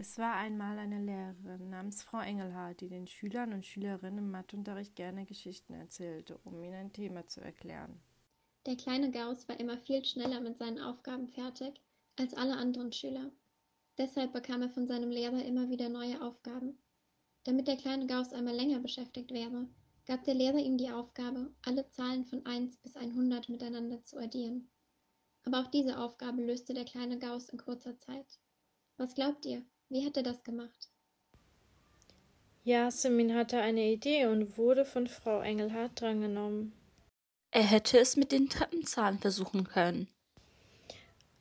Es war einmal eine Lehrerin namens Frau Engelhardt, die den Schülern und Schülerinnen im Matheunterricht gerne Geschichten erzählte, um ihnen ein Thema zu erklären. Der kleine Gauss war immer viel schneller mit seinen Aufgaben fertig als alle anderen Schüler. Deshalb bekam er von seinem Lehrer immer wieder neue Aufgaben. Damit der kleine Gauss einmal länger beschäftigt wäre, gab der Lehrer ihm die Aufgabe, alle Zahlen von 1 bis 100 miteinander zu addieren. Aber auch diese Aufgabe löste der kleine Gauss in kurzer Zeit. Was glaubt ihr? Wie hat er das gemacht? Jasmin hatte eine Idee und wurde von Frau Engelhardt drangenommen. Er hätte es mit den Treppenzahlen versuchen können.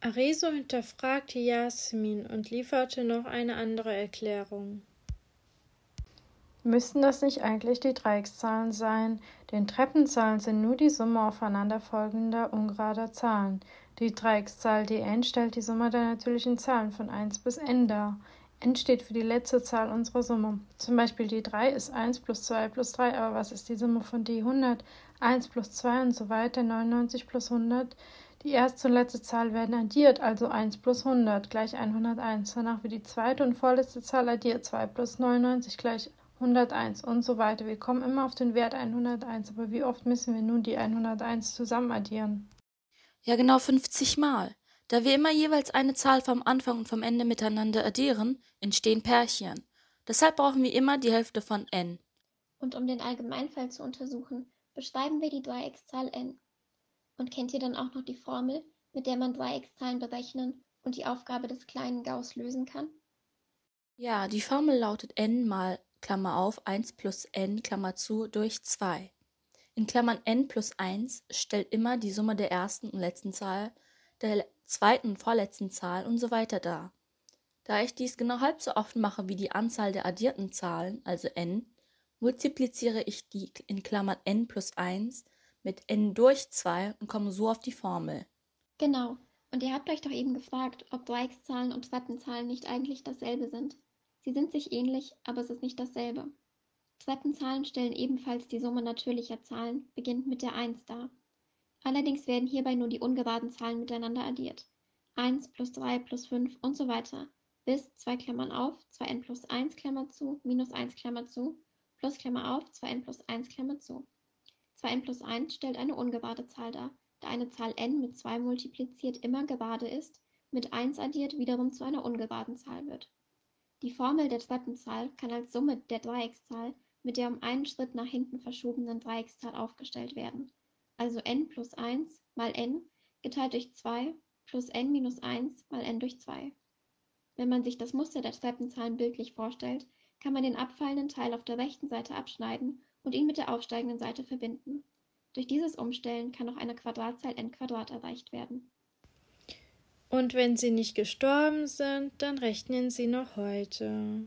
Areso hinterfragte Jasmin und lieferte noch eine andere Erklärung. Müssten das nicht eigentlich die Dreieckszahlen sein? Denn Treppenzahlen sind nur die Summe aufeinanderfolgender ungerader Zahlen. Die Dreieckszahl dn stellt die Summe der natürlichen Zahlen von 1 bis n dar n steht für die letzte Zahl unserer Summe. Zum Beispiel die 3 ist 1 plus 2 plus 3, aber was ist die Summe von die 100? 1 plus 2 und so weiter, 99 plus 100. Die erste und letzte Zahl werden addiert, also 1 plus 100 gleich 101. Danach wird die zweite und vorletzte Zahl addiert, 2 plus 99 gleich 101 und so weiter. Wir kommen immer auf den Wert 101, aber wie oft müssen wir nun die 101 zusammen addieren? Ja, genau 50 Mal. Da wir immer jeweils eine Zahl vom Anfang und vom Ende miteinander addieren, entstehen Pärchen. Deshalb brauchen wir immer die Hälfte von n. Und um den Allgemeinfall zu untersuchen, beschreiben wir die Dreieckszahl n. Und kennt ihr dann auch noch die Formel, mit der man Dreieckszahlen berechnen und die Aufgabe des kleinen Gauss lösen kann? Ja, die Formel lautet n mal Klammer auf 1 plus n Klammer zu durch 2. In Klammern n plus 1 stellt immer die Summe der ersten und letzten Zahl der zweiten und vorletzten Zahl und so weiter dar. Da ich dies genau halb so oft mache wie die Anzahl der addierten Zahlen, also n, multipliziere ich die in Klammern n plus 1 mit n durch 2 und komme so auf die Formel. Genau. Und ihr habt euch doch eben gefragt, ob Dreieckszahlen und Treppenzahlen nicht eigentlich dasselbe sind. Sie sind sich ähnlich, aber es ist nicht dasselbe. Treppenzahlen stellen ebenfalls die Summe natürlicher Zahlen, beginnend mit der 1 dar. Allerdings werden hierbei nur die ungeraden Zahlen miteinander addiert. 1 plus 3 plus 5 und so weiter, bis 2 Klammern auf, 2n plus 1 Klammer zu, minus 1 Klammer zu, plus Klammer auf, 2n plus 1 Klammer zu. 2n plus 1 stellt eine ungerade Zahl dar, da eine Zahl n mit 2 multipliziert immer gerade ist, mit 1 addiert wiederum zu einer ungeraden Zahl wird. Die Formel der Treppenzahl kann als Summe der Dreieckszahl mit der um einen Schritt nach hinten verschobenen Dreieckszahl aufgestellt werden also n plus 1 mal n geteilt durch 2 plus n minus 1 mal n durch 2. Wenn man sich das Muster der Treppenzahlen bildlich vorstellt, kann man den abfallenden Teil auf der rechten Seite abschneiden und ihn mit der aufsteigenden Seite verbinden. Durch dieses Umstellen kann auch eine Quadratzahl n Quadrat erreicht werden. Und wenn sie nicht gestorben sind, dann rechnen sie noch heute.